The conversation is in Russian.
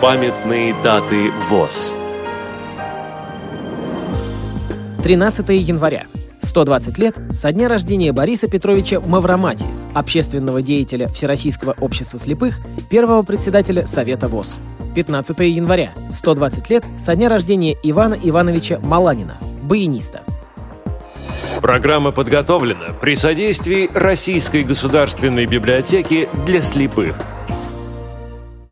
Памятные даты ВОЗ. 13 января. 120 лет со дня рождения Бориса Петровича Мавромати, общественного деятеля Всероссийского общества слепых, первого председателя Совета ВОЗ. 15 января. 120 лет со дня рождения Ивана Ивановича Маланина, баяниста. Программа подготовлена при содействии Российской государственной библиотеки для слепых –